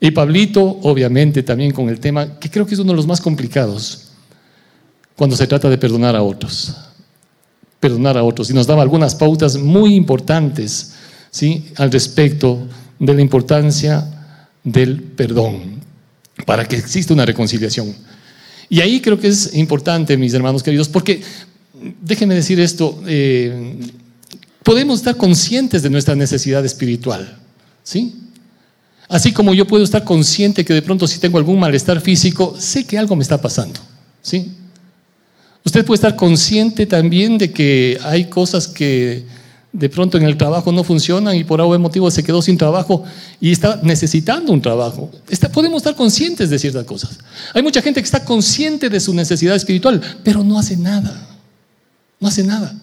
Y Pablito, obviamente, también con el tema, que creo que es uno de los más complicados, cuando se trata de perdonar a otros. Perdonar a otros. Y nos daba algunas pautas muy importantes ¿sí? al respecto de la importancia del perdón para que exista una reconciliación. Y ahí creo que es importante, mis hermanos queridos, porque déjenme decir esto, eh, podemos estar conscientes de nuestra necesidad espiritual, ¿sí? Así como yo puedo estar consciente que de pronto si tengo algún malestar físico, sé que algo me está pasando, ¿sí? Usted puede estar consciente también de que hay cosas que de pronto en el trabajo no funcionan y por algún motivo se quedó sin trabajo y está necesitando un trabajo. podemos estar conscientes de ciertas cosas. Hay mucha gente que está consciente de su necesidad espiritual, pero no hace nada. No hace nada.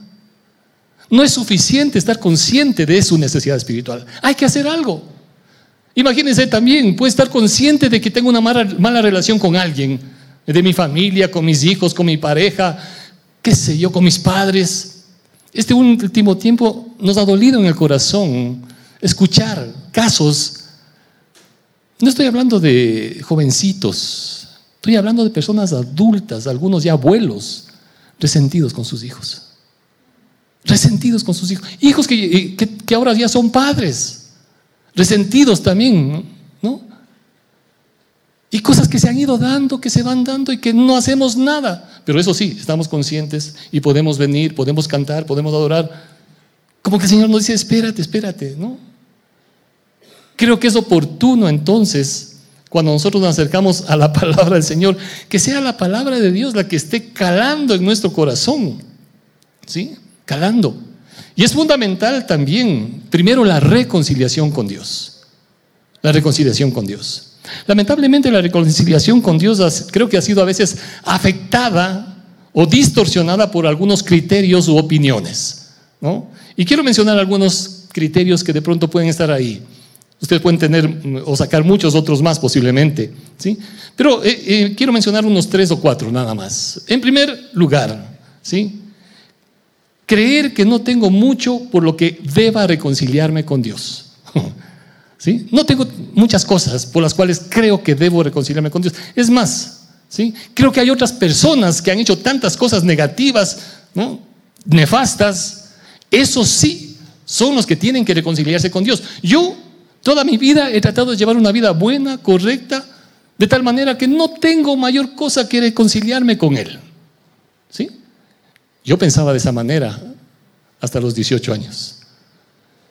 No es suficiente estar consciente de su necesidad espiritual. Hay que hacer algo. Imagínense también, puede estar consciente de que tengo una mala, relación con alguien, de mi familia, con mis hijos, con mi pareja, qué sé yo, con mis padres este último tiempo nos ha dolido en el corazón escuchar casos. No estoy hablando de jovencitos, estoy hablando de personas adultas, algunos ya abuelos, resentidos con sus hijos. Resentidos con sus hijos. Hijos que, que, ahora ya son padres, resentidos también, ¿no? Y cosas que se han ido dando, que se van dando y que no hacemos nada. Pero eso sí, estamos conscientes y podemos venir, podemos cantar, podemos adorar. Como que el Señor nos dice, espérate, espérate, ¿no? Creo que es oportuno entonces, cuando nosotros nos acercamos a la palabra del Señor, que sea la palabra de Dios la que esté calando en nuestro corazón. ¿Sí? Calando. Y es fundamental también, primero, la reconciliación con Dios. La reconciliación con Dios. Lamentablemente la reconciliación con Dios creo que ha sido a veces afectada o distorsionada por algunos criterios u opiniones. ¿no? Y quiero mencionar algunos criterios que de pronto pueden estar ahí. Ustedes pueden tener mm, o sacar muchos otros más posiblemente. ¿sí? Pero eh, eh, quiero mencionar unos tres o cuatro nada más. En primer lugar, ¿sí? Creer que no tengo mucho por lo que deba reconciliarme con Dios. ¿Sí? No tengo muchas cosas por las cuales creo que debo reconciliarme con Dios. Es más, ¿sí? creo que hay otras personas que han hecho tantas cosas negativas, nefastas. Esos sí son los que tienen que reconciliarse con Dios. Yo toda mi vida he tratado de llevar una vida buena, correcta, de tal manera que no tengo mayor cosa que reconciliarme con Él. Yo pensaba de esa manera hasta los 18 años.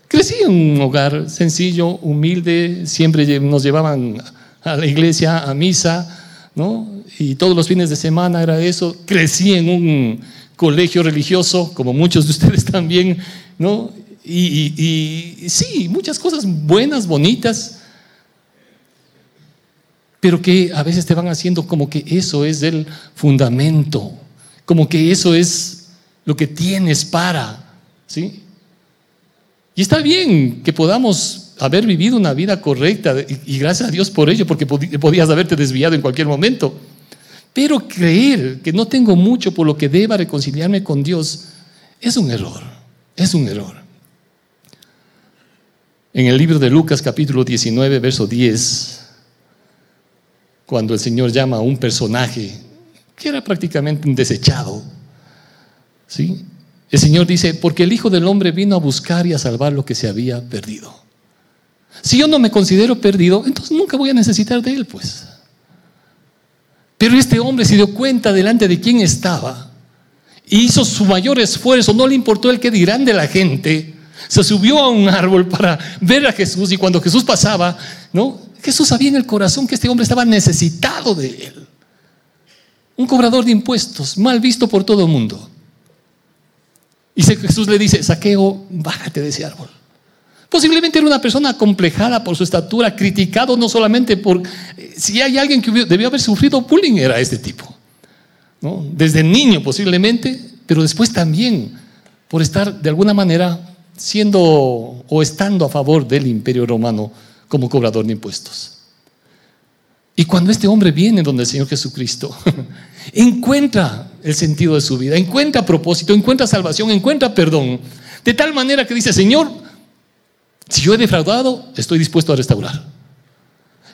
Crecí en un hogar sencillo, humilde, siempre nos llevaban a la iglesia, a misa, ¿no? Y todos los fines de semana era eso. Crecí en un colegio religioso, como muchos de ustedes también, ¿no? Y, y sí, muchas cosas buenas, bonitas, pero que a veces te van haciendo como que eso es el fundamento, como que eso es lo que tienes para, ¿sí? Y está bien que podamos haber vivido una vida correcta y gracias a Dios por ello, porque podías haberte desviado en cualquier momento. Pero creer que no tengo mucho por lo que deba reconciliarme con Dios es un error, es un error. En el libro de Lucas capítulo 19, verso 10, cuando el Señor llama a un personaje que era prácticamente un desechado, ¿sí? El Señor dice, porque el Hijo del Hombre vino a buscar y a salvar lo que se había perdido. Si yo no me considero perdido, entonces nunca voy a necesitar de Él, pues. Pero este hombre se dio cuenta delante de quién estaba y hizo su mayor esfuerzo, no le importó el que dirán de la gente, se subió a un árbol para ver a Jesús y cuando Jesús pasaba, ¿no? Jesús sabía en el corazón que este hombre estaba necesitado de él. Un cobrador de impuestos, mal visto por todo el mundo. Y Jesús le dice, saqueo, bájate de ese árbol. Posiblemente era una persona complejada por su estatura, criticado no solamente por... Eh, si hay alguien que debió haber sufrido bullying, era este tipo. ¿no? Desde niño posiblemente, pero después también por estar de alguna manera siendo o estando a favor del imperio romano como cobrador de impuestos. Y cuando este hombre viene donde el Señor Jesucristo, encuentra el sentido de su vida, encuentra propósito, encuentra salvación, encuentra perdón. De tal manera que dice, Señor, si yo he defraudado, estoy dispuesto a restaurar.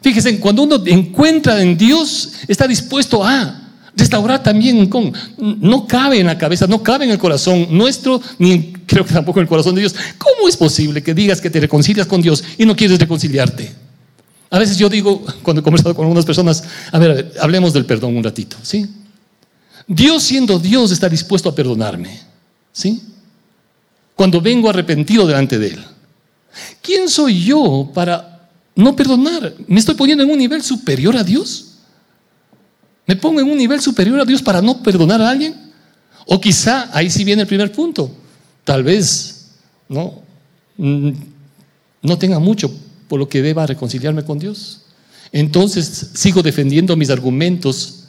Fíjese, cuando uno encuentra en Dios, está dispuesto a restaurar también con... No cabe en la cabeza, no cabe en el corazón nuestro, ni creo que tampoco en el corazón de Dios. ¿Cómo es posible que digas que te reconcilias con Dios y no quieres reconciliarte? A veces yo digo, cuando he conversado con algunas personas, a ver, hablemos del perdón un ratito, ¿sí? Dios siendo Dios está dispuesto a perdonarme, ¿sí? Cuando vengo arrepentido delante de Él. ¿Quién soy yo para no perdonar? ¿Me estoy poniendo en un nivel superior a Dios? ¿Me pongo en un nivel superior a Dios para no perdonar a alguien? O quizá ahí sí viene el primer punto. Tal vez no, mm, no tenga mucho por lo que deba reconciliarme con Dios. Entonces sigo defendiendo mis argumentos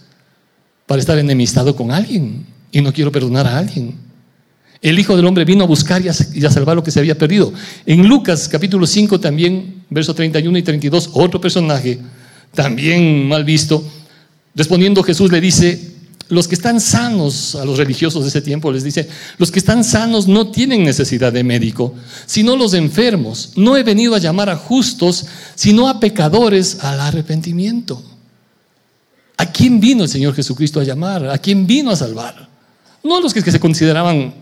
para estar enemistado con alguien y no quiero perdonar a alguien. El Hijo del Hombre vino a buscar y a, salvar lo que se había perdido. En Lucas capítulo 5 también, verso 31 y 32, otro personaje, también mal visto, respondiendo Jesús le dice, los que están sanos, a los religiosos de ese tiempo les dice, los que están sanos no tienen necesidad de médico, sino los enfermos. No he venido a llamar a justos, sino a pecadores al arrepentimiento. ¿A quién vino el Señor Jesucristo a llamar? ¿A quién vino a salvar? No a los que, se consideraban,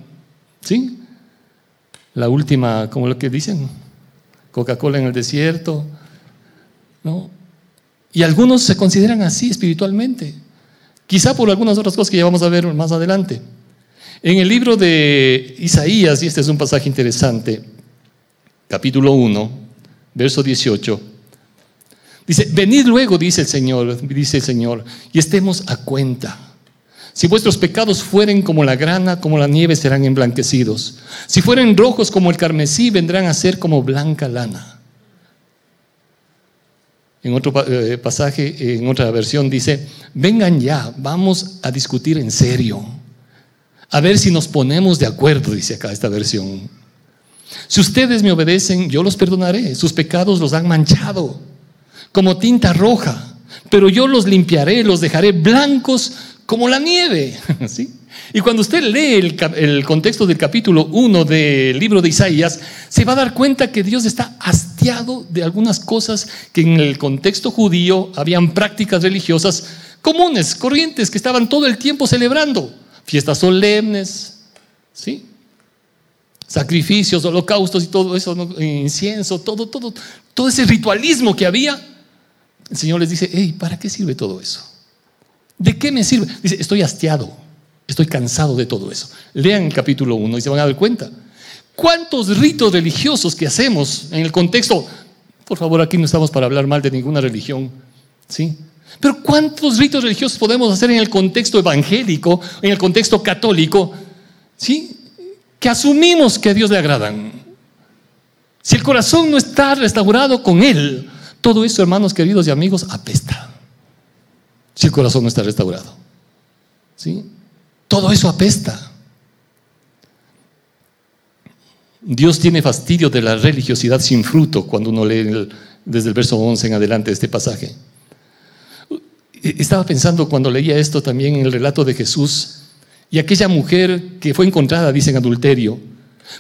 ¿sí? La última, como lo que dicen, Coca-Cola en el desierto, ¿no? Y algunos se consideran así espiritualmente. Quizá por algunas otras cosas que ya vamos a ver más adelante. En el libro de Isaías, y este es un pasaje interesante, capítulo 1, verso 18, dice, venid luego, dice el Señor, dice el Señor, y estemos a cuenta. Si vuestros pecados fueren como la grana, como la nieve serán emblanquecidos. Si fueren rojos como el carmesí, vendrán a ser como blanca lana. En otro eh, pasaje, en otra versión dice, vengan ya, vamos a discutir en serio. A ver si nos ponemos de acuerdo, dice acá esta versión. Si ustedes me obedecen, yo los perdonaré. Sus pecados los han manchado como tinta roja, pero yo los limpiaré, los dejaré blancos como la nieve. ¿Sí? Y cuando usted lee el, contexto del capítulo 1 del libro de Isaías, se va a dar cuenta que Dios está hastiado de algunas cosas que en el contexto judío habían prácticas religiosas comunes, corrientes, que estaban todo el tiempo celebrando. Fiestas solemnes, ¿sí? sacrificios, holocaustos y todo eso, incienso, todo, todo, todo ese ritualismo que había. El Señor les dice, hey, ¿para qué sirve todo eso? ¿De qué me sirve? Dice, estoy hastiado. Estoy cansado de todo eso. Lean el capítulo 1 y se van a dar cuenta. ¿Cuántos ritos religiosos que hacemos en el contexto? Por favor, aquí no estamos para hablar mal de ninguna religión, ¿sí? Pero ¿cuántos ritos religiosos podemos hacer en el contexto evangélico, en el contexto católico, ¿sí? Que asumimos que a Dios le agradan. Si el corazón no está restaurado con Él, todo eso, hermanos queridos y amigos, apesta. Si el corazón no está restaurado. ¿Sí? Todo eso apesta. Dios tiene fastidio de la religiosidad sin fruto cuando uno lee desde el verso 11 en adelante este pasaje. Estaba pensando cuando leía esto también en el relato de Jesús y aquella mujer que fue encontrada, dice, en adulterio.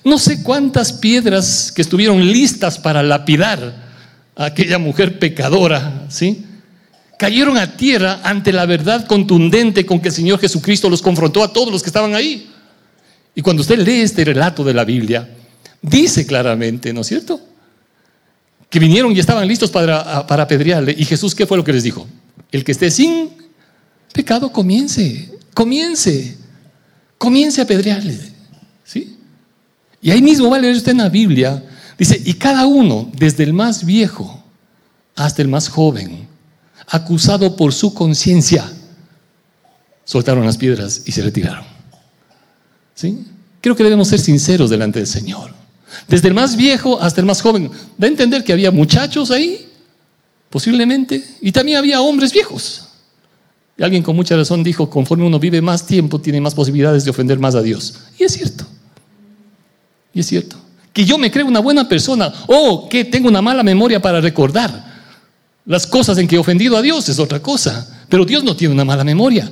No sé cuántas piedras que estuvieron listas para lapidar a aquella mujer pecadora, ¿sí? Cayeron a tierra ante la verdad contundente con que el Señor Jesucristo los confrontó a todos los que estaban ahí. Y cuando usted lee este relato de la Biblia, dice claramente, ¿no es cierto? Que vinieron y estaban listos para, para apedrearle. ¿Y Jesús qué fue lo que les dijo? El que esté sin pecado, comience, comience, comience a apedrearle. ¿Sí? Y ahí mismo va a leer usted en la Biblia, dice, y cada uno, desde el más viejo hasta el más joven, acusado por su conciencia, soltaron las piedras y se retiraron. ¿Sí? Creo que debemos ser sinceros delante del Señor. Desde el más viejo hasta el más joven. Da a entender que había muchachos ahí, posiblemente, y también había hombres viejos. Y alguien con mucha razón dijo, conforme uno vive más tiempo, tiene más posibilidades de ofender más a Dios. Y es cierto. Y es cierto. Que yo me creo una buena persona o que tengo una mala memoria para recordar las cosas en que he ofendido a Dios es otra cosa, pero Dios no tiene una mala memoria.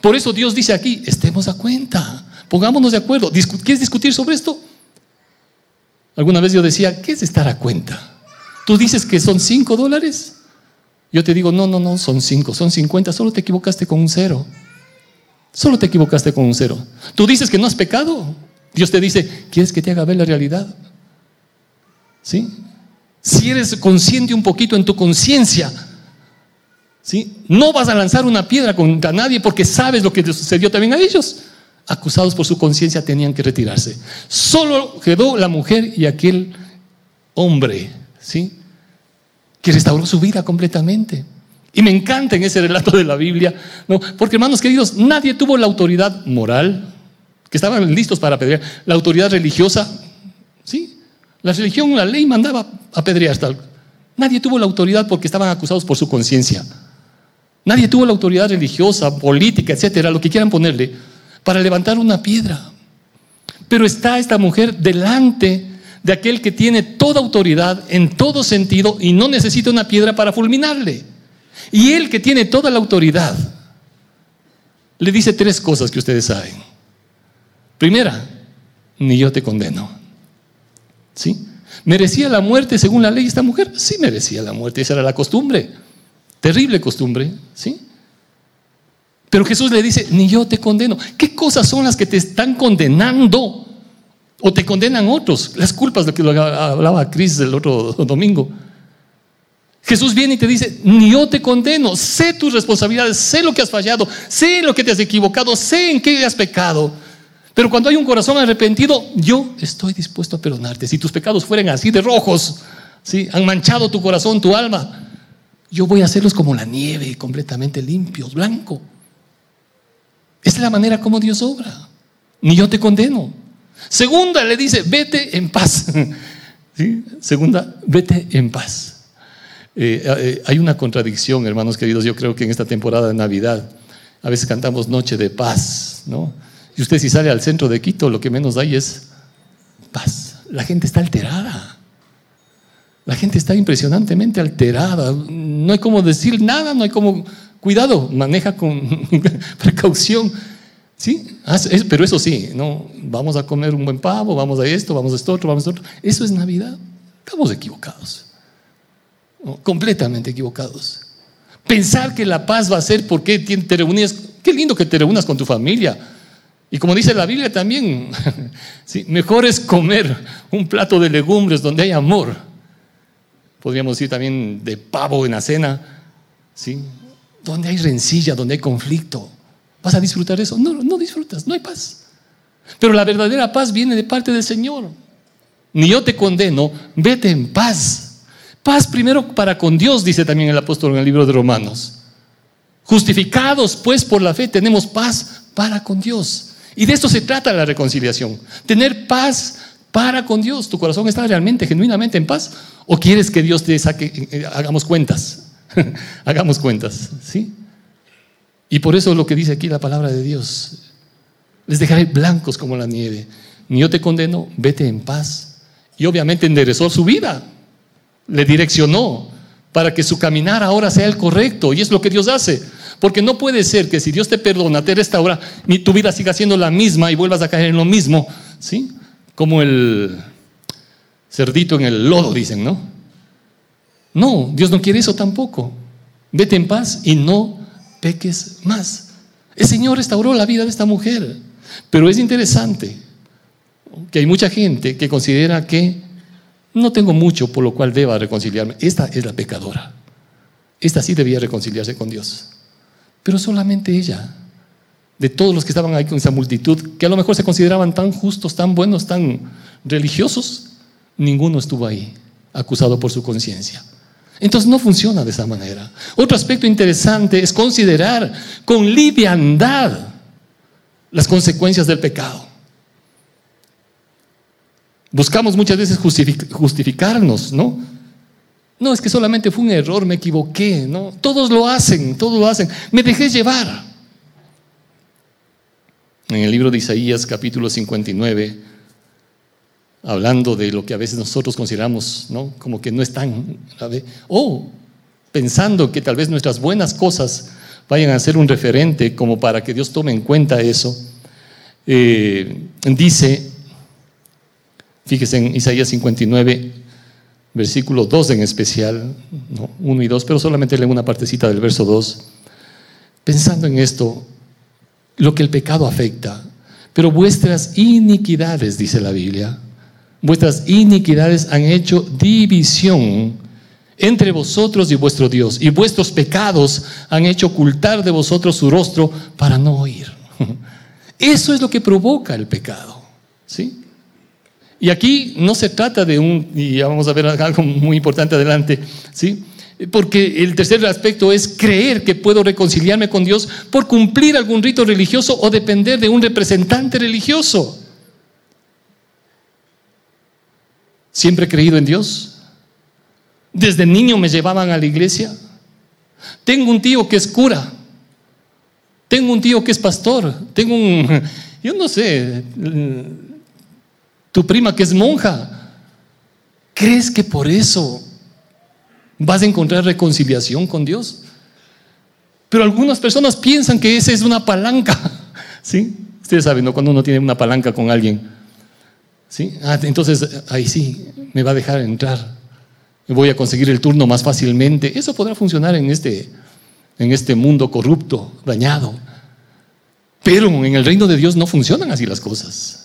Por eso Dios dice aquí, estemos a cuenta, pongámonos de acuerdo. ¿Quieres discutir sobre esto? Alguna vez yo decía, ¿qué es estar a cuenta? ¿Tú dices que son cinco dólares? Yo te digo, no, no, no, son cinco, son cincuenta, solo te equivocaste con un cero. Solo te equivocaste con un cero. Tú dices que no has pecado. Dios te dice, ¿quieres que te haga ver la realidad? ¿Sí? Si eres consciente un poquito en tu conciencia, ¿sí? No vas a lanzar una piedra contra nadie porque sabes lo que te sucedió también a ellos. Acusados por su conciencia tenían que retirarse. Solo quedó la mujer y aquel hombre, ¿sí? Que restauró su vida completamente. Y me encanta en ese relato de la Biblia, ¿no? Porque hermanos queridos, nadie tuvo la autoridad moral, que estaban listos para apedrear, la autoridad religiosa, ¿sí? La religión, la ley mandaba apedrear tal. Nadie tuvo la autoridad porque estaban acusados por su conciencia. Nadie tuvo la autoridad religiosa, política, etcétera, lo que quieran ponerle, para levantar una piedra. Pero está esta mujer delante de aquel que tiene toda autoridad en todo sentido y no necesita una piedra para fulminarle. Y él que tiene toda la autoridad, le dice tres cosas que ustedes saben. Primera, ni yo te condeno. ¿Sí? ¿Merecía la muerte según la ley esta mujer? Sí merecía la muerte, esa era la costumbre. Terrible costumbre, ¿sí? Pero Jesús le dice, ni yo te condeno. ¿Qué cosas son las que te están condenando? O te condenan otros. Las culpas de que lo hablaba Cris el otro domingo. Jesús viene y te dice, ni yo te condeno, sé tus responsabilidades, sé lo que has fallado, sé lo que te has equivocado, sé en qué has pecado. Pero cuando hay un corazón arrepentido, yo estoy dispuesto a perdonarte. Si tus pecados fueran así de rojos, ¿sí? han manchado tu corazón, tu alma, yo voy a hacerlos como la nieve, completamente limpios, blanco. Esa es la manera como Dios obra. Ni yo te condeno. Segunda, le dice, vete en paz. Segunda, vete en paz. Eh, eh, hay una contradicción, hermanos queridos, yo creo que en esta temporada de Navidad a veces cantamos Noche de Paz, ¿no? Y usted si sale al centro de Quito, lo que menos hay es paz. La gente está alterada. La gente está impresionantemente alterada. No hay como decir nada, no hay como... Cuidado, maneja con precaución. ¿Sí? Pero eso sí, no, vamos a comer un buen pavo, vamos a esto, vamos a esto otro, vamos a esto otro. Eso es Navidad. Estamos equivocados completamente equivocados. Pensar que la paz va a ser porque te reunías, qué lindo que te reúnas con tu familia. Y como dice la Biblia también, mejor es comer un plato de legumbres donde hay amor. Podríamos decir también de pavo en la cena, ¿sí? donde hay rencilla, donde hay conflicto. ¿Vas a disfrutar eso? No, no disfrutas, no hay paz. Pero la verdadera paz viene de parte del Señor. Ni yo te condeno, vete en paz. Paz primero para con Dios, dice también el apóstol en el libro de Romanos. Justificados pues por la fe tenemos paz para con Dios. Y de esto se trata la reconciliación. Tener paz para con Dios. ¿Tu corazón está realmente, genuinamente en paz? ¿O quieres que Dios te saque, eh, eh, hagamos cuentas? hagamos cuentas, ¿sí? Y por eso lo que dice aquí la palabra de Dios. Les dejaré blancos como la nieve. Ni yo te condeno, vete en paz. Y obviamente enderezó su vida le direccionó para que su caminar ahora sea el correcto. Y es lo que Dios hace. Porque no puede ser que si Dios te perdona, te restaura, ni tu vida siga siendo la misma y vuelvas a caer en lo mismo. ¿Sí? Como el cerdito en el lodo, dicen, ¿no? No, Dios no quiere eso tampoco. Vete en paz y no peques más. El Señor restauró la vida de esta mujer. Pero es interesante que hay mucha gente que considera que no tengo mucho por lo cual deba reconciliarme. Esta es la pecadora. Esta sí debía reconciliarse con Dios. Pero solamente ella, de todos los que estaban ahí con esa multitud, que a lo mejor se consideraban tan justos, tan buenos, tan religiosos, ninguno estuvo ahí, acusado por su conciencia. Entonces no funciona de esa manera. Otro aspecto interesante es considerar con liviandad las consecuencias del pecado. Buscamos muchas veces justificarnos, ¿no? No, es que solamente fue un error, me equivoqué, ¿no? Todos lo hacen, todos lo hacen. Me dejé llevar. En el libro de Isaías, capítulo 59, hablando de lo que a veces nosotros consideramos, ¿no? Como que no es tan. O pensando que tal vez nuestras buenas cosas vayan a ser un referente como para que Dios tome en cuenta eso. Eh, dice Fíjese en Isaías 59, versículo 2 en especial, ¿no? 1 y 2, pero solamente leo una partecita del verso 2. Pensando en esto, lo que el pecado afecta, pero vuestras iniquidades, dice la Biblia, vuestras iniquidades han hecho división entre vosotros y vuestro Dios, y vuestros pecados han hecho ocultar de vosotros su rostro para no oír. Eso es lo que provoca el pecado. ¿sí? Y aquí no se trata de un, y ya vamos a ver algo muy importante adelante, ¿sí? Porque el tercer aspecto es creer que puedo reconciliarme con Dios por cumplir algún rito religioso o depender de un representante religioso. Siempre he creído en Dios. Desde niño me llevaban a la iglesia. Tengo un tío que es cura. Tengo un tío que es pastor. Tengo un, yo no sé, tu prima que es monja. ¿Crees que por eso vas a encontrar reconciliación con Dios? Pero algunas personas piensan que esa es una palanca. ¿Sí? Ustedes saben, ¿no? Cuando uno tiene una palanca con alguien. ¿Sí? Ah, entonces, ahí sí, me va a dejar entrar. Voy a conseguir el turno más fácilmente. Eso podrá funcionar en este, en este mundo corrupto, dañado. Pero en el reino de Dios no funcionan así las cosas.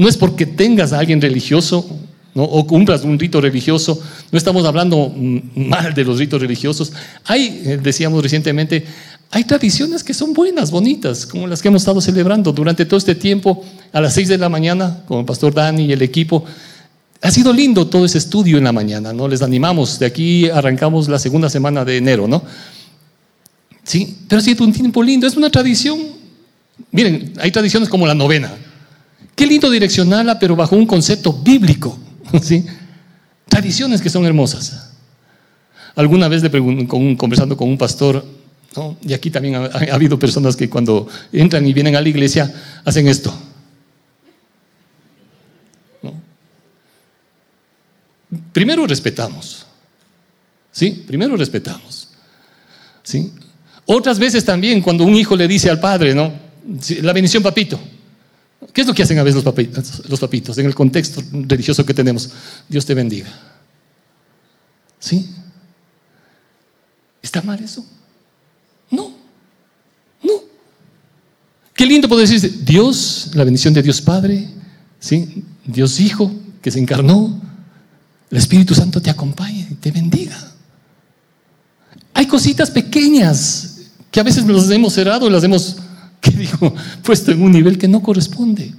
No es porque tengas a alguien religioso o cumplas un rito religioso, no estamos hablando mal de los ritos religiosos. Hay, eh, decíamos recientemente, hay tradiciones que son buenas, bonitas, como las que hemos estado celebrando durante todo este tiempo, a las seis de la mañana, con el pastor Dani y el equipo. Ha sido lindo todo ese estudio en la mañana, ¿no? Les animamos, de aquí arrancamos la segunda semana de enero, ¿no? Sí, pero ha sido un tiempo lindo, es una tradición. Miren, hay tradiciones como la novena, Qué lindo direccionarla, pero bajo un concepto bíblico. ¿sí? Tradiciones que son hermosas. Alguna vez le conversando con un pastor, y aquí también ha, habido personas que cuando entran y vienen a la iglesia hacen esto. Primero respetamos. ¿Sí? Primero respetamos. ¿Sí? Otras veces también cuando un hijo le dice al padre, ¿no? La bendición, papito. ¿Qué es lo que hacen a veces los papitos, en el contexto religioso que tenemos? Dios te bendiga. ¿Sí? ¿Está mal eso? No, no. Qué lindo poder decir Dios, la bendición de Dios Padre, ¿sí? Dios Hijo que se encarnó, el Espíritu Santo te acompañe y te bendiga. Hay cositas pequeñas que a veces nos hemos cerrado las hemos que digo, puesto en un nivel que no corresponde.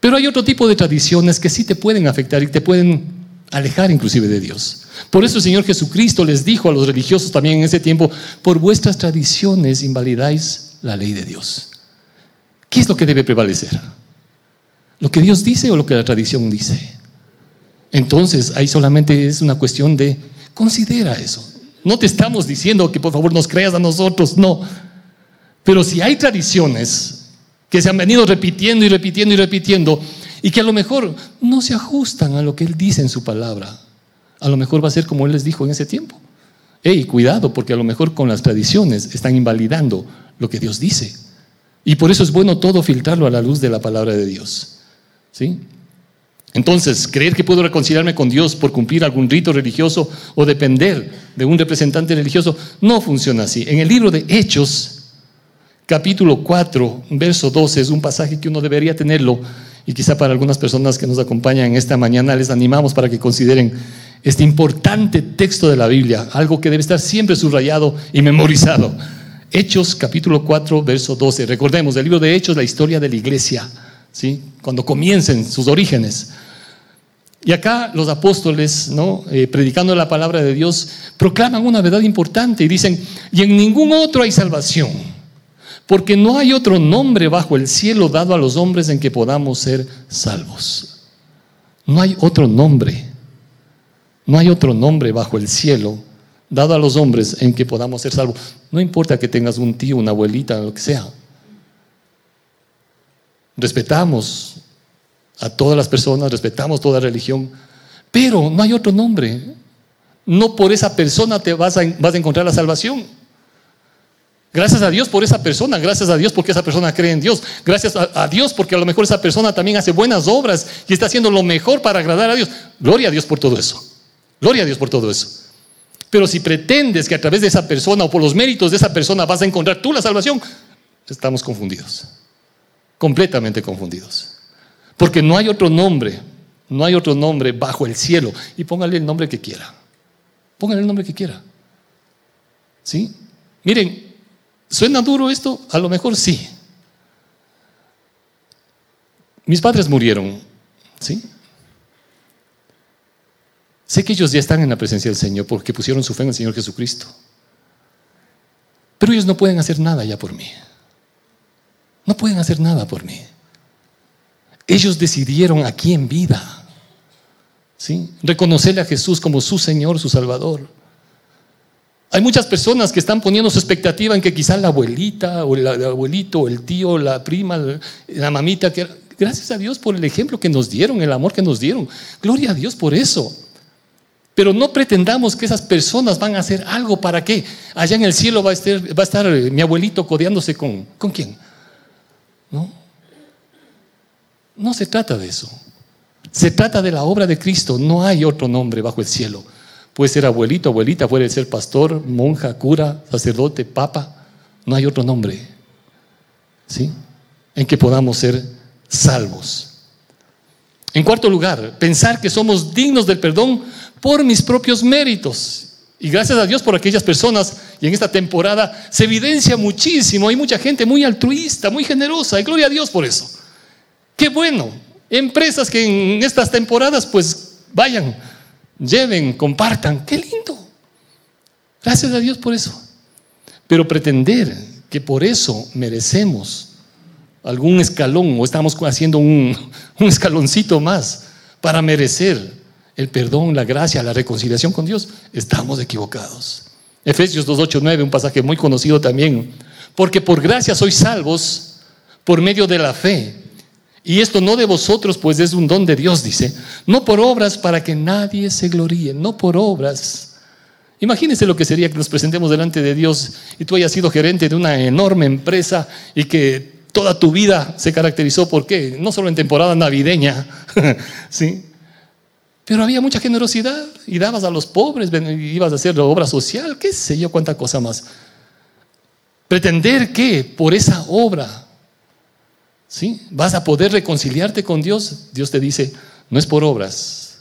Pero hay otro tipo de tradiciones que sí te pueden afectar y te pueden alejar inclusive de Dios. Por eso el Señor Jesucristo les dijo a los religiosos también en ese tiempo, por vuestras tradiciones invalidáis la ley de Dios. ¿Qué es lo que debe prevalecer? ¿Lo que Dios dice o lo que la tradición dice? Entonces ahí solamente es una cuestión de considera eso. No te estamos diciendo que por favor nos creas a nosotros, no. Pero si hay tradiciones que se han venido repitiendo y repitiendo y repitiendo y que a lo mejor no se ajustan a lo que Él dice en su palabra, a lo mejor va a ser como Él les dijo en ese tiempo. Ey, cuidado, porque a lo mejor con las tradiciones están invalidando lo que Dios dice. Y por eso es bueno todo filtrarlo a la luz de la palabra de Dios. ¿Sí? Entonces, creer que puedo reconciliarme con Dios por cumplir algún rito religioso o depender de un representante religioso no funciona así. En el libro de Hechos, capítulo 4, verso 12, es un pasaje que uno debería tenerlo y quizá para algunas personas que nos acompañan esta mañana les animamos para que consideren este importante texto de la Biblia, algo que debe estar siempre subrayado y memorizado. Hechos capítulo 4, verso 12. Recordemos, del libro de Hechos, la historia de la iglesia, ¿sí? cuando comiencen sus orígenes. Y acá los apóstoles, ¿no? Eh, predicando la palabra de Dios, proclaman una verdad importante y dicen, y en ningún otro hay salvación porque no hay otro nombre bajo el cielo dado a los hombres en que podamos ser salvos. No hay otro nombre. No hay otro nombre bajo el cielo dado a los hombres en que podamos ser salvos. No importa que tengas un tío, una abuelita, lo que sea. Respetamos a todas las personas, respetamos toda religión, pero no hay otro nombre. No por esa persona te vas a, vas a encontrar la salvación. Gracias a Dios por esa persona, gracias a Dios porque esa persona cree en Dios, gracias a, Dios porque a lo mejor esa persona también hace buenas obras y está haciendo lo mejor para agradar a Dios. Gloria a Dios por todo eso. Gloria a Dios por todo eso. Pero si pretendes que a través de esa persona o por los méritos de esa persona vas a encontrar tú la salvación, estamos confundidos. Completamente confundidos. Porque no hay otro nombre, no hay otro nombre bajo el cielo. Y póngale el nombre que quiera. Póngale el nombre que quiera. ¿Sí? Miren, ¿Suena duro esto? A lo mejor sí. Mis padres murieron, ¿sí? Sé que ellos ya están en la presencia del Señor porque pusieron su fe en el Señor Jesucristo. Pero ellos no pueden hacer nada ya por mí. No pueden hacer nada por mí. Ellos decidieron aquí en vida, ¿sí? Reconocerle a Jesús como su Señor, su Salvador. Hay muchas personas que están poniendo su expectativa en que quizás la abuelita o el, abuelito, el tío, la prima, la mamita, que gracias a Dios por el ejemplo que nos dieron, el amor que nos dieron. Gloria a Dios por eso. Pero no pretendamos que esas personas van a hacer algo para que allá en el cielo va a estar, va a estar eh, mi abuelito codeándose con, ¿con quién? No. No se trata de eso. Se trata de la obra de Cristo. No hay otro nombre bajo el cielo. Puede ser abuelito, abuelita, puede ser pastor, monja, cura, sacerdote, papa. No hay otro nombre. ¿Sí? En que podamos ser salvos. En cuarto lugar, pensar que somos dignos del perdón por mis propios méritos. Y gracias a Dios por aquellas personas, y en esta temporada se evidencia muchísimo, hay mucha gente muy altruista, muy generosa, y gloria a Dios por eso. Qué bueno, empresas que en estas temporadas pues vayan lleven, compartan. Qué lindo. Gracias a Dios por eso. Pero pretender que por eso merecemos algún escalón o estamos haciendo un, escaloncito más para merecer el perdón, la gracia, la reconciliación con Dios, estamos equivocados. Efesios 2.8.9, 9, un pasaje muy conocido también. Porque por gracia sois salvos por medio de la fe. Y esto no de vosotros, pues es un don de Dios, dice. No por obras para que nadie se gloríe, no por obras. Imagínense lo que sería que nos presentemos delante de Dios y tú hayas sido gerente de una enorme empresa y que toda tu vida se caracterizó por qué, no solo en temporada navideña, ¿sí? Pero había mucha generosidad y dabas a los pobres, ibas a hacer la obra social, qué sé yo, cuánta cosa más. Pretender que por esa obra ¿Sí? Vas a poder reconciliarte con Dios. Dios te dice, no es por obras,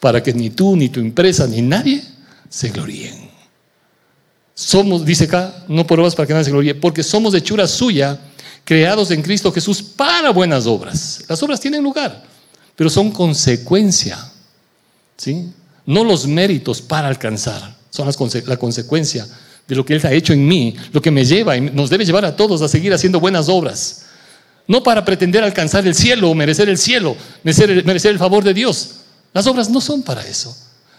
para que ni tú, ni tu empresa, ni nadie se gloríen. Somos, dice acá, no por obras para que nadie se gloríe, porque somos hechura suya, creados en Cristo Jesús para buenas obras. Las obras tienen lugar, pero son consecuencia. ¿sí? No los méritos para alcanzar, son la consecuencia de lo que Él ha hecho en mí, lo que me lleva y nos debe llevar a todos a seguir haciendo buenas obras. No para pretender alcanzar el cielo o merecer el cielo, merecer, el favor de Dios. Las obras no son para eso.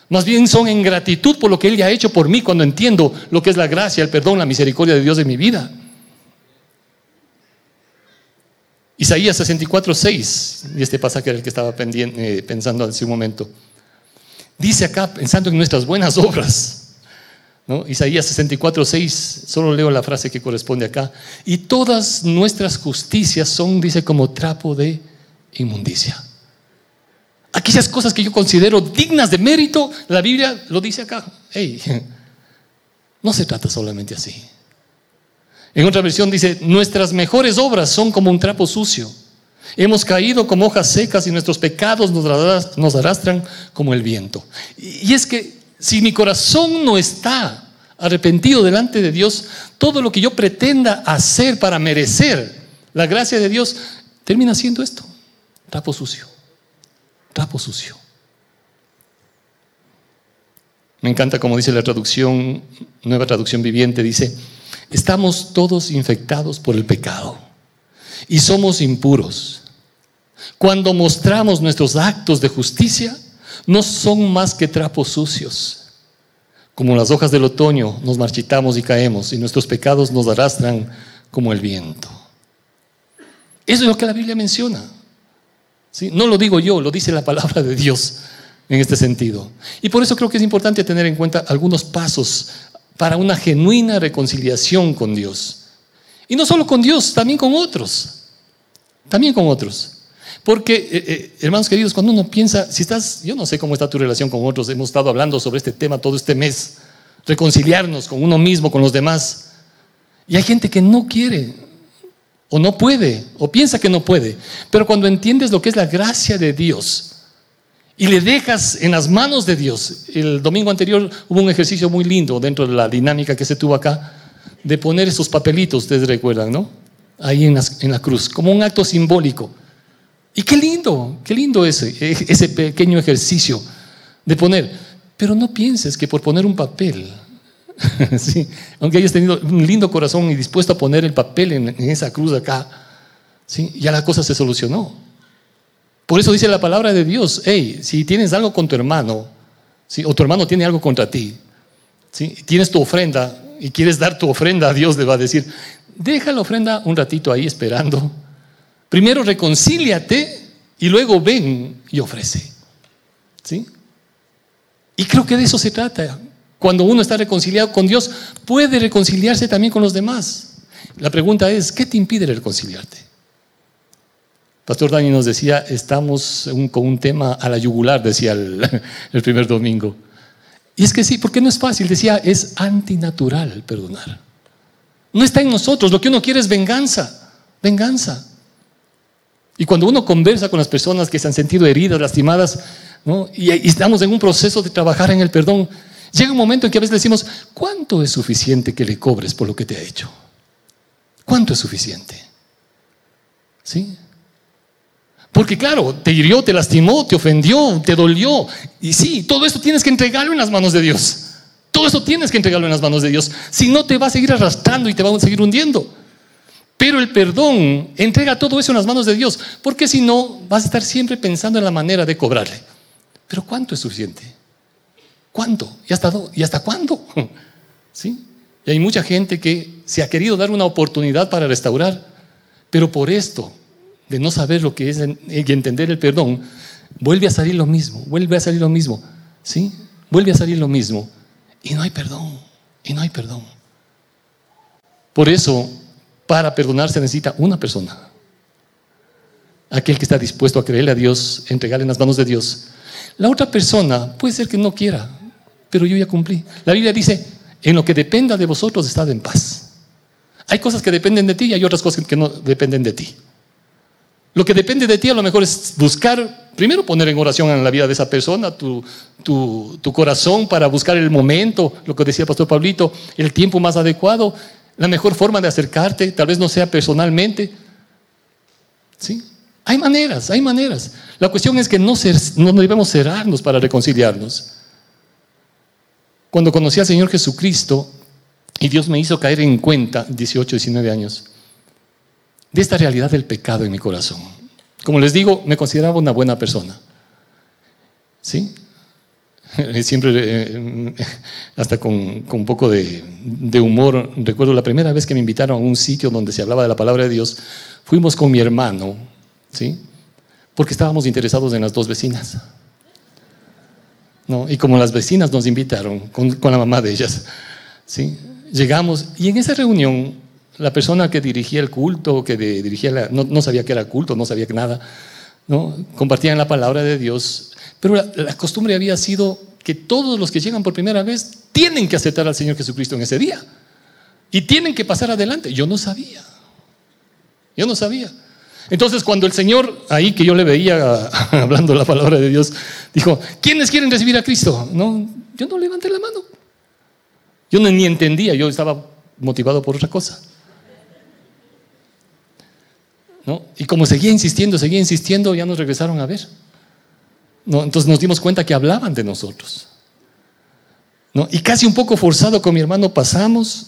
Más bien son en gratitud por lo que Él ya ha hecho por mí cuando entiendo lo que es la gracia, el perdón, la misericordia de Dios en mi vida. Isaías 64, 6, y este pasaje era el que estaba eh, pensando hace un momento. Dice acá, pensando en nuestras buenas obras, Isaías 64, 6, solo leo la frase que corresponde acá. Y todas nuestras justicias son, dice, como trapo de inmundicia. Aquellas cosas que yo considero dignas de mérito, la Biblia lo dice acá. No se trata solamente así. En otra versión dice, nuestras mejores obras son como un trapo sucio. Hemos caído como hojas secas y nuestros pecados nos arrastran como el viento. Y es que si mi corazón no está arrepentido delante de Dios, todo lo que yo pretenda hacer para merecer la gracia de Dios, termina siendo esto, trapo sucio, trapo sucio. Me encanta como dice la traducción, nueva traducción viviente, dice, estamos todos infectados por el pecado y somos impuros. Cuando mostramos nuestros actos de justicia, no son más que trapos sucios. Como las hojas del otoño nos marchitamos y caemos y nuestros pecados nos arrastran como el viento. Eso es lo que la Biblia menciona. No lo digo yo, lo dice la palabra de Dios en este sentido. Y por eso creo que es importante tener en cuenta algunos pasos para una genuina reconciliación con Dios. Y no solo con Dios, también con otros. También con otros. Porque, eh, eh, hermanos queridos, cuando uno piensa, si estás, yo no sé cómo está tu relación con otros, hemos estado hablando sobre este tema todo este mes, reconciliarnos con uno mismo, con los demás. Y hay gente que no quiere, o no puede, o piensa que no puede. Pero cuando entiendes lo que es la gracia de Dios y le dejas en las manos de Dios, el domingo anterior hubo un ejercicio muy lindo dentro de la dinámica que se tuvo acá, de poner esos papelitos, ustedes recuerdan, ¿no? Ahí en, en la cruz, como un acto simbólico. Y qué lindo, qué lindo ese, ese pequeño ejercicio de poner. Pero no pienses que por poner un papel, sí, aunque hayas tenido un lindo corazón y dispuesto a poner el papel en, esa cruz acá, ¿sí? ya la cosa se solucionó. Por eso dice la palabra de Dios, hey, si tienes algo con tu hermano, ¿sí? o tu hermano tiene algo contra ti, ¿sí? tienes tu ofrenda y quieres dar tu ofrenda a Dios, le va a decir, deja la ofrenda un ratito ahí esperando Primero reconcíliate y luego ven y ofrece. ¿Sí? Y creo que de eso se trata. Cuando uno está reconciliado con Dios, puede reconciliarse también con los demás. La pregunta es, ¿qué te impide reconciliarte? Pastor Dani nos decía, estamos con un tema a la yugular, decía el, el primer domingo. Y es que sí, porque no es fácil, decía, es antinatural perdonar. No está en nosotros, lo que uno quiere es venganza, venganza. Y cuando uno conversa con las personas que se han sentido heridas, lastimadas, y, estamos en un proceso de trabajar en el perdón, llega un momento en que a veces decimos, ¿cuánto es suficiente que le cobres por lo que te ha hecho? ¿Cuánto es suficiente? ¿Sí? Porque claro, te hirió, te lastimó, te ofendió, te dolió. Y sí, todo esto tienes que entregarlo en las manos de Dios. Todo eso tienes que entregarlo en las manos de Dios. Si no, te va a seguir arrastrando y te va a seguir hundiendo. Pero el perdón entrega todo eso en las manos de Dios, porque si no, vas a estar siempre pensando en la manera de cobrarle. Pero ¿cuánto es suficiente? ¿Cuánto? ¿Y hasta, ¿Y hasta cuándo? ¿Sí? Y hay mucha gente que se ha querido dar una oportunidad para restaurar, pero por esto, de no saber lo que es y entender el perdón, vuelve a salir lo mismo, vuelve a salir lo mismo, ¿sí? Vuelve a salir lo mismo. Y no hay perdón, y no hay perdón. Por eso para perdonar se necesita una persona. Aquel que está dispuesto a creerle a Dios, entregarle en las manos de Dios. La otra persona puede ser que no quiera, pero yo ya cumplí. La Biblia dice, en lo que dependa de vosotros, estad en paz. Hay cosas que dependen de ti y hay otras cosas que no dependen de ti. Lo que depende de ti a lo mejor es buscar, primero poner en oración en la vida de esa persona, tu, tu, tu corazón para buscar el momento, lo que decía el pastor Pablito, el tiempo más adecuado la mejor forma de acercarte, tal vez no sea personalmente. ¿Sí? Hay maneras, hay maneras. La cuestión es que no, no debemos cerrarnos para reconciliarnos. Cuando conocí al Señor Jesucristo y Dios me hizo caer en cuenta, 18, 19 años, de esta realidad del pecado en mi corazón. Como les digo, me consideraba una buena persona. ¿Sí? siempre eh, hasta con, un poco de, humor. Recuerdo la primera vez que me invitaron a un sitio donde se hablaba de la palabra de Dios, fuimos con mi hermano, ¿sí? Porque estábamos interesados en las dos vecinas. ¿no? Y como las vecinas nos invitaron con, la mamá de ellas, ¿sí? Llegamos y en esa reunión la persona que dirigía el culto, que dirigía no, no, sabía que era culto, no sabía que nada, ¿no? compartían la palabra de Dios pero la, costumbre había sido que todos los que llegan por primera vez tienen que aceptar al Señor Jesucristo en ese día. Y tienen que pasar adelante. Yo no sabía. Yo no sabía. Entonces cuando el Señor, ahí que yo le veía hablando la palabra de Dios, dijo, ¿quiénes quieren recibir a Cristo? No, yo no levanté la mano. Yo no, ni entendía, yo estaba motivado por otra cosa. ¿No? Y como seguía insistiendo, seguía insistiendo, ya nos regresaron a ver. Entonces nos dimos cuenta que hablaban de nosotros. Y casi un poco forzado con mi hermano pasamos,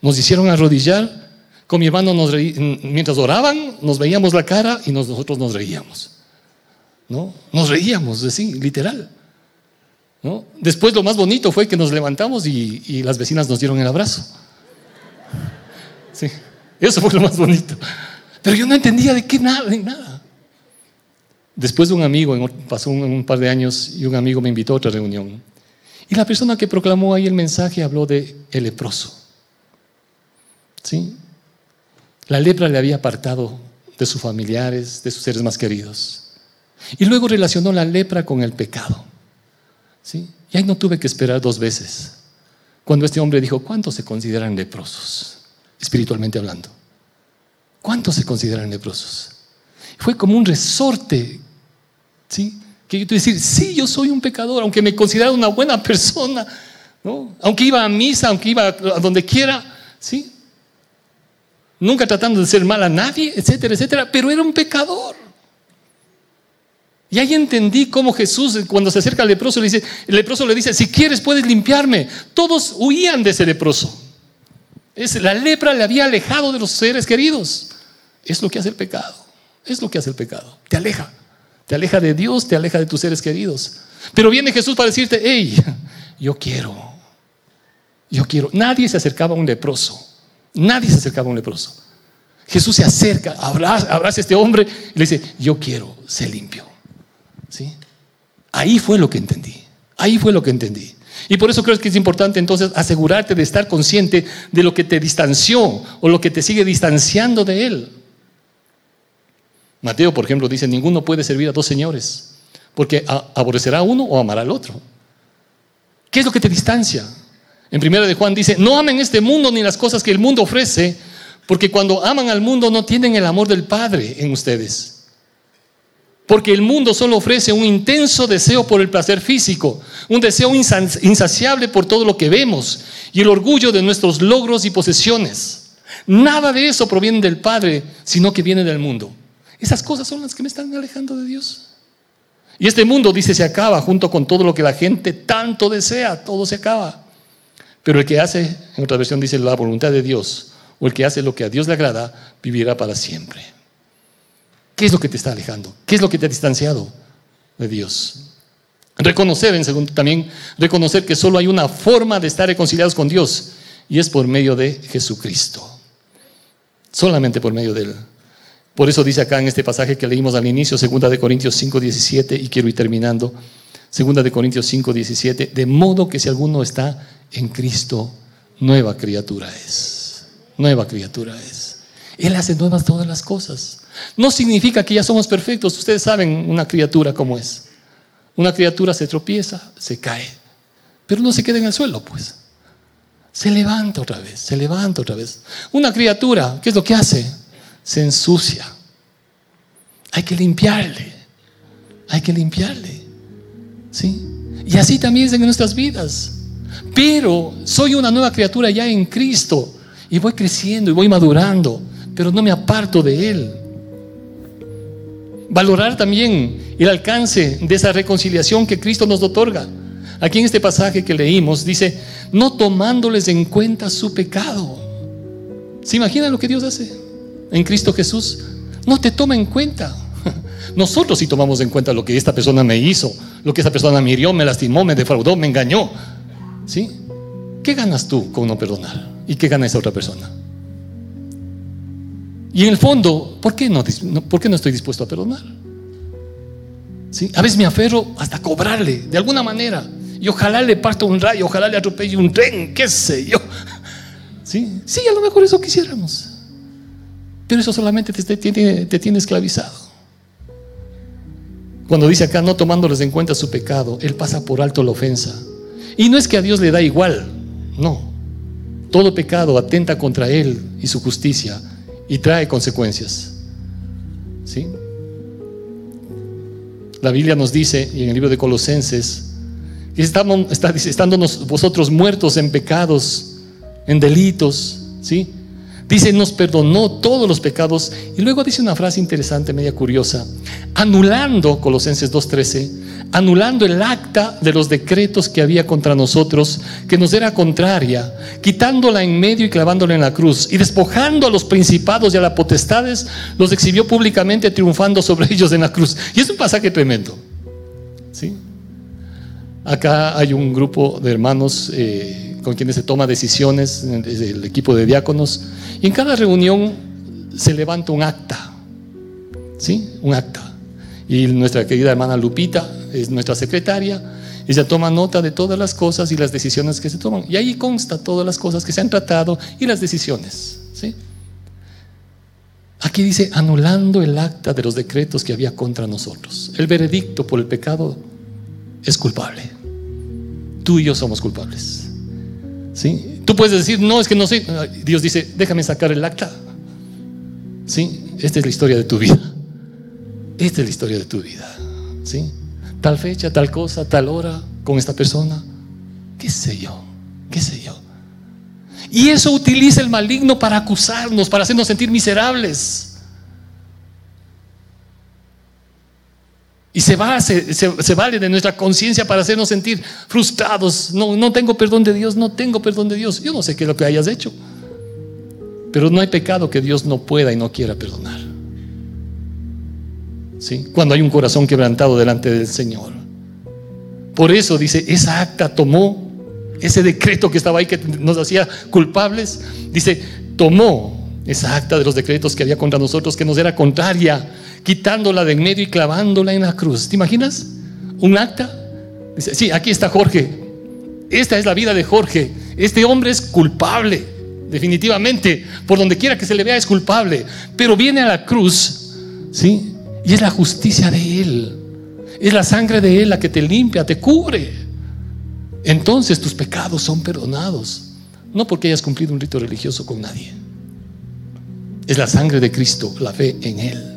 nos hicieron arrodillar, con mi hermano nos mientras oraban, nos veíamos la cara y nosotros nos reíamos. ¿no? Nos reíamos, así, literal. Después lo más bonito fue que nos levantamos y, las vecinas nos dieron el abrazo. Sí, eso fue lo más bonito. Pero yo no entendía de qué nada, de nada. Después de un amigo, pasó un, par de años y un amigo me invitó a otra reunión. Y la persona que proclamó ahí el mensaje habló de el leproso. ¿Sí? La lepra le había apartado de sus familiares, de sus seres más queridos. Y luego relacionó la lepra con el pecado. ¿Sí? Y ahí no tuve que esperar dos veces. Cuando este hombre dijo, ¿cuántos se consideran leprosos? Espiritualmente hablando. ¿Cuántos se consideran leprosos? Fue como un resorte, ¿sí? Que decir, sí, yo soy un pecador, aunque me considero una buena persona, ¿no? Aunque iba a misa, aunque iba a donde quiera, ¿sí? Nunca tratando de ser mal a nadie, etcétera, etcétera, pero era un pecador. Y ahí entendí cómo Jesús, cuando se acerca al leproso, le dice, el leproso le dice, si quieres puedes limpiarme. Todos huían de ese leproso. La lepra le había alejado de los seres queridos. Es lo que hace el pecado. Es lo que hace el pecado. Te aleja. Te aleja de Dios, te aleja de tus seres queridos. Pero viene Jesús para decirte, hey, yo quiero. Yo quiero. Nadie se acercaba a un leproso. Nadie se acercaba a un leproso. Jesús se acerca, abraza, abraza a este hombre y le dice, yo quiero, ser limpio. ¿Sí? Ahí fue lo que entendí. Ahí fue lo que entendí. Y por eso creo que es importante entonces asegurarte de estar consciente de lo que te distanció o lo que te sigue distanciando de Él. Mateo, por ejemplo, dice, ninguno puede servir a dos señores, porque aborrecerá a uno o amará al otro. ¿Qué es lo que te distancia? En primera de Juan dice, no amen este mundo ni las cosas que el mundo ofrece, porque cuando aman al mundo no tienen el amor del Padre en ustedes. Porque el mundo solo ofrece un intenso deseo por el placer físico, un deseo insaciable por todo lo que vemos y el orgullo de nuestros logros y posesiones. Nada de eso proviene del Padre, sino que viene del mundo. Esas cosas son las que me están alejando de Dios. Y este mundo, dice, se acaba junto con todo lo que la gente tanto desea, todo se acaba. Pero el que hace, en otra versión dice, la voluntad de Dios, o el que hace lo que a Dios le agrada, vivirá para siempre. ¿Qué es lo que te está alejando? ¿Qué es lo que te ha distanciado de Dios? Reconocer, en segundo también, reconocer que solo hay una forma de estar reconciliados con Dios y es por medio de Jesucristo. Solamente por medio de Él. Por eso dice acá en este pasaje que leímos al inicio, 2 de Corintios 5, 17, y quiero ir terminando, 2 de Corintios 5, 17, de modo que si alguno está en Cristo, nueva criatura es. Nueva criatura es. Él hace nuevas todas las cosas. No significa que ya somos perfectos. Ustedes saben una criatura cómo es. Una criatura se tropieza, se cae, pero no se queda en el suelo, pues. Se levanta otra vez, se levanta otra vez. Una criatura, ¿qué es lo que hace? Se ensucia. Hay que limpiarle. Hay que limpiarle. ¿Sí? Y así también es en nuestras vidas. Pero soy una nueva criatura ya en Cristo y voy creciendo y voy madurando, pero no me aparto de Él. Valorar también el alcance de esa reconciliación que Cristo nos otorga. Aquí en este pasaje que leímos dice, no tomándoles en cuenta su pecado. ¿Se imagina lo que Dios hace en Cristo Jesús? No te toma en cuenta. Nosotros sí tomamos en cuenta lo que esta persona me hizo, lo que esta persona me hirió, me lastimó, me defraudó, me engañó. ¿Sí? ¿Qué ganas tú con no perdonar? ¿Y qué gana esa otra persona? Y en el fondo, ¿por qué no, por qué no estoy dispuesto a perdonar? ¿Sí? A veces me aferro hasta cobrarle, de alguna manera. Y ojalá le parta un rayo, ojalá le atropelle un tren, qué sé yo. ¿Sí? sí, a lo mejor eso quisiéramos. Pero eso solamente te, tiene, te tiene esclavizado. Cuando dice acá, no tomándoles en cuenta su pecado, Él pasa por alto la ofensa. Y no es que a Dios le da igual, no. Todo pecado atenta contra Él y su justicia y trae consecuencias. ¿Sí? La Biblia nos dice, y en el libro de Colosenses, que estamos, está, estándonos vosotros muertos en pecados, en delitos, ¿sí? Dice, nos perdonó todos los pecados. Y luego dice una frase interesante, media curiosa, anulando, Colosenses 2.13, anulando el acta de los decretos que había contra nosotros, que nos era contraria, quitándola en medio y clavándola en la cruz, y despojando a los principados y a las potestades, los exhibió públicamente triunfando sobre ellos en la cruz. Y es un pasaje tremendo. ¿Sí? Acá hay un grupo de hermanos eh, con quienes se toma decisiones, el equipo de diáconos, y en cada reunión se levanta un acta. ¿Sí? Un acta. Y nuestra querida hermana Lupita es nuestra secretaria Ella toma nota de todas las cosas y las decisiones que se toman. Y ahí consta todas las cosas que se han tratado y las decisiones. ¿sí? Aquí dice, anulando el acta de los decretos que había contra nosotros. El veredicto por el pecado es culpable. Tú y yo somos culpables. ¿Sí? Tú puedes decir, no, es que no sé. Dios dice, déjame sacar el acta. ¿Sí? Esta es la historia de tu vida. Esta es la historia de tu vida. ¿Sí? Tal fecha, tal cosa, tal hora, con esta persona. ¿Qué sé yo? ¿Qué sé yo? Y eso utiliza el maligno para acusarnos, para hacernos sentir miserables. Y se, va, se, vale de nuestra conciencia para hacernos sentir frustrados. No, no tengo perdón de Dios, no tengo perdón de Dios. Yo no sé qué es lo que hayas hecho. Pero no hay pecado que Dios no pueda y no quiera perdonar. ¿Sí? Cuando hay un corazón quebrantado delante del Señor. Por eso dice, esa acta tomó ese decreto que estaba ahí que nos hacía culpables, dice, tomó esa acta de los decretos que había contra nosotros, que nos era contraria, quitándola de en medio y clavándola en la cruz. ¿Te imaginas? Un acta. Dice, sí, aquí está Jorge. Esta es la vida de Jorge. Este hombre es culpable, definitivamente. Por donde quiera que se le vea es culpable. Pero viene a la cruz, ¿sí? Y es la justicia de Él. Es la sangre de Él la que te limpia, te cubre entonces tus pecados son perdonados. No porque hayas cumplido un rito religioso con nadie. Es la sangre de Cristo, la fe en Él.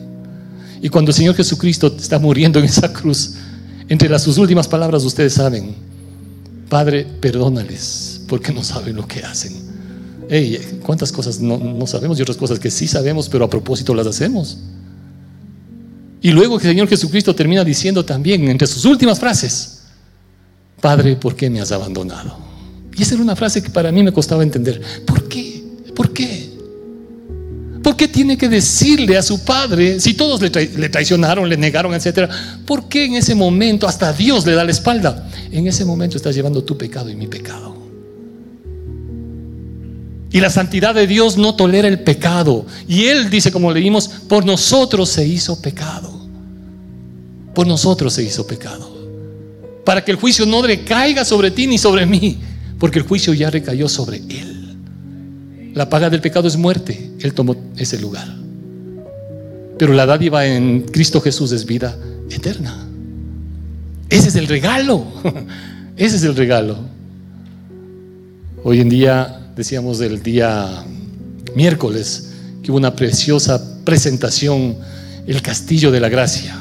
Y cuando el Señor Jesucristo está muriendo en esa cruz, entre las sus últimas palabras ustedes saben, Padre, perdónales porque no saben lo que hacen. Hey, ¿Cuántas cosas no, no sabemos y otras cosas que sí sabemos, pero a propósito las hacemos? Y luego el Señor Jesucristo termina diciendo también, entre sus últimas frases, Padre, ¿por qué me has abandonado? Y esa era una frase que para mí me costaba entender. ¿Por qué? ¿Por qué? ¿Por qué tiene que decirle a su padre, si todos le, traicionaron, le negaron, etcétera? ¿Por qué en ese momento hasta Dios le da la espalda? En ese momento estás llevando tu pecado y mi pecado. Y la santidad de Dios no tolera el pecado. Y Él dice, como leímos, por nosotros se hizo pecado. Por nosotros se hizo pecado para que el juicio no recaiga sobre ti ni sobre mí, porque el juicio ya recayó sobre Él. La paga del pecado es muerte, Él tomó ese lugar. Pero la dádiva en Cristo Jesús es vida eterna. Ese es el regalo, ese es el regalo. Hoy en día, decíamos del día miércoles, que hubo una preciosa presentación, el castillo de la gracia.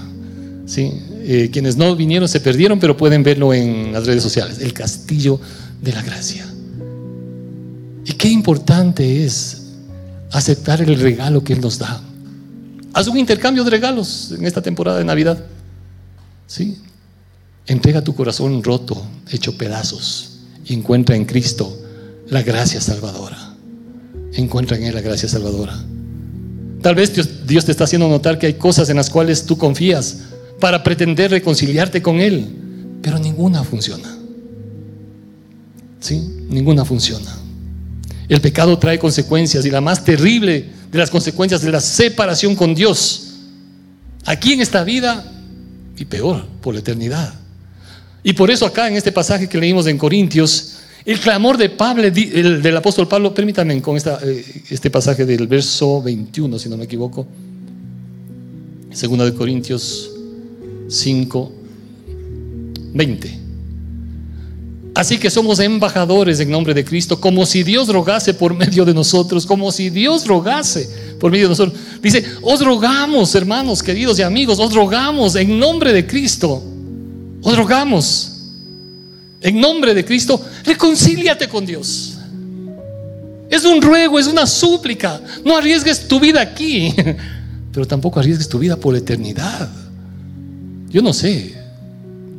¿sí? Eh, quienes no vinieron se perdieron, pero pueden verlo en las redes sociales. El castillo de la gracia. Y qué importante es aceptar el regalo que Él nos da. Haz un intercambio de regalos en esta temporada de Navidad. ¿Sí? Entrega tu corazón roto, hecho pedazos, y encuentra en Cristo la gracia salvadora. Encuentra en Él la gracia salvadora. Tal vez Dios te está haciendo notar que hay cosas en las cuales tú confías, para pretender reconciliarte con Él, pero ninguna funciona. ¿Sí? Ninguna funciona. El pecado trae consecuencias y la más terrible de las consecuencias de la separación con Dios, aquí en esta vida y peor, por la eternidad. Y por eso acá en este pasaje que leímos en Corintios, el clamor de Pablo, el, del apóstol Pablo, permítanme con esta, eh, este pasaje del verso 21, si no me equivoco, segunda de Corintios 5, 20. Así que somos embajadores en nombre de Cristo, como si Dios rogase por medio de nosotros, como si Dios rogase por medio de nosotros. Dice, os rogamos, hermanos queridos y amigos, os rogamos en nombre de Cristo, os rogamos en nombre de Cristo, reconcíliate con Dios. Es un ruego, es una súplica. No arriesgues tu vida aquí, pero tampoco arriesgues tu vida por la eternidad. Yo no sé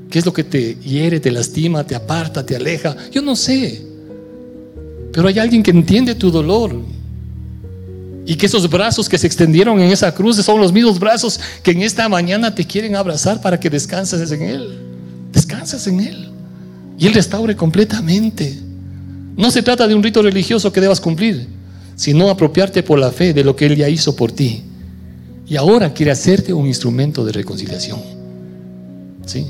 qué es lo que te hiere, te lastima, te aparta, te aleja. Yo no sé. Pero hay alguien que entiende tu dolor. Y que esos brazos que se extendieron en esa cruz son los mismos brazos que en esta mañana te quieren abrazar para que descanses en Él. Descansas en Él. Y Él restaure completamente. No se trata de un rito religioso que debas cumplir, sino apropiarte por la fe de lo que Él ya hizo por ti. Y ahora quiere hacerte un instrumento de reconciliación. ¿Sí?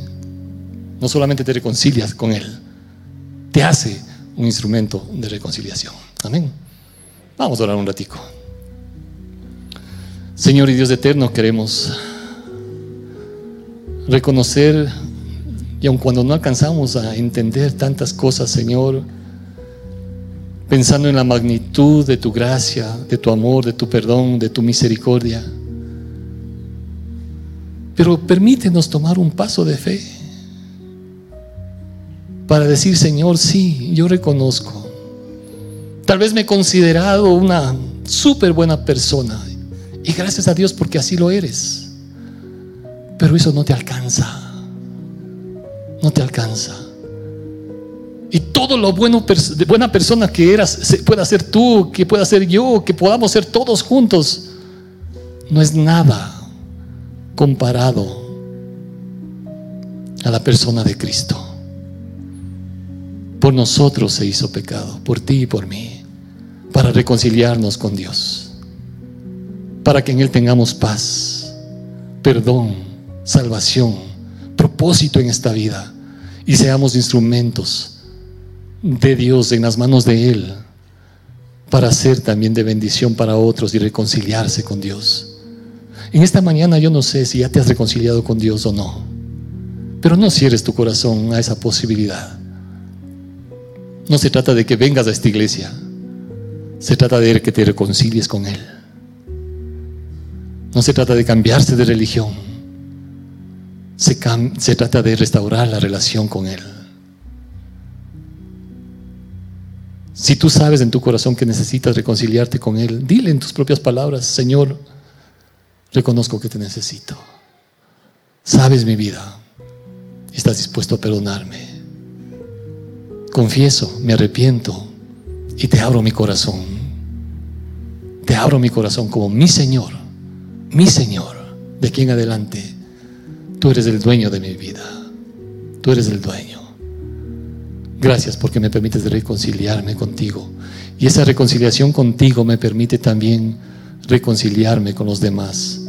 No solamente te reconcilias con Él, te hace un instrumento de reconciliación. Amén. Vamos a orar un ratico. Señor y Dios eterno, queremos reconocer, y aun cuando no alcanzamos a entender tantas cosas, Señor, pensando en la magnitud de tu gracia, de tu amor, de tu perdón, de tu misericordia. Pero permítenos tomar un paso de fe para decir, Señor, sí, yo reconozco. Tal vez me he considerado una súper buena persona y gracias a Dios porque así lo eres. Pero eso no te alcanza. No te alcanza. Y todo lo bueno, de buena persona que eras, pueda ser tú, que pueda ser yo, que podamos ser todos juntos, no es nada comparado a la persona de Cristo. Por nosotros se hizo pecado, por ti y por mí, para reconciliarnos con Dios, para que en Él tengamos paz, perdón, salvación, propósito en esta vida y seamos instrumentos de Dios en las manos de Él para ser también de bendición para otros y reconciliarse con Dios. En esta mañana yo no sé si ya te has reconciliado con Dios o no, pero no cierres tu corazón a esa posibilidad. No se trata de que vengas a esta iglesia. Se trata de que te reconcilies con Él. No se trata de cambiarse de religión. Se, se trata de restaurar la relación con Él. Si tú sabes en tu corazón que necesitas reconciliarte con Él, dile en tus propias palabras, Señor, reconozco que te necesito. Sabes mi vida. Estás dispuesto a perdonarme confieso, me arrepiento y te abro mi corazón. Te abro mi corazón como mi Señor, mi Señor, de aquí en adelante. Tú eres el dueño de mi vida. Tú eres el dueño. Gracias porque me permites reconciliarme contigo. Y esa reconciliación contigo me permite también reconciliarme con los demás.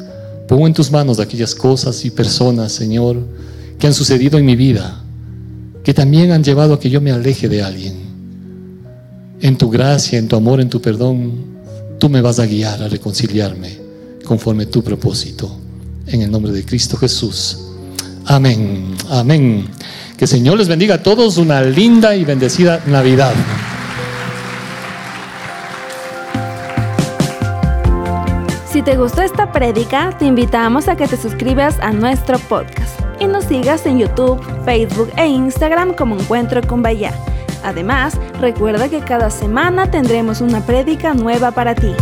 Pongo en tus manos aquellas cosas y personas, Señor, que han sucedido en mi vida que también han llevado a que yo me aleje de alguien. En tu gracia, en tu amor, en tu perdón, tú me vas a guiar a reconciliarme conforme tu propósito. En el nombre de Cristo Jesús. Amén. Amén. Que el Señor les bendiga a todos una linda y bendecida Navidad. Si te gustó esta prédica, te invitamos a que te suscribas a nuestro podcast y nos sigas en YouTube, Facebook e Instagram como Encuentro con Bahía. Además, recuerda que cada semana tendremos una prédica nueva para ti.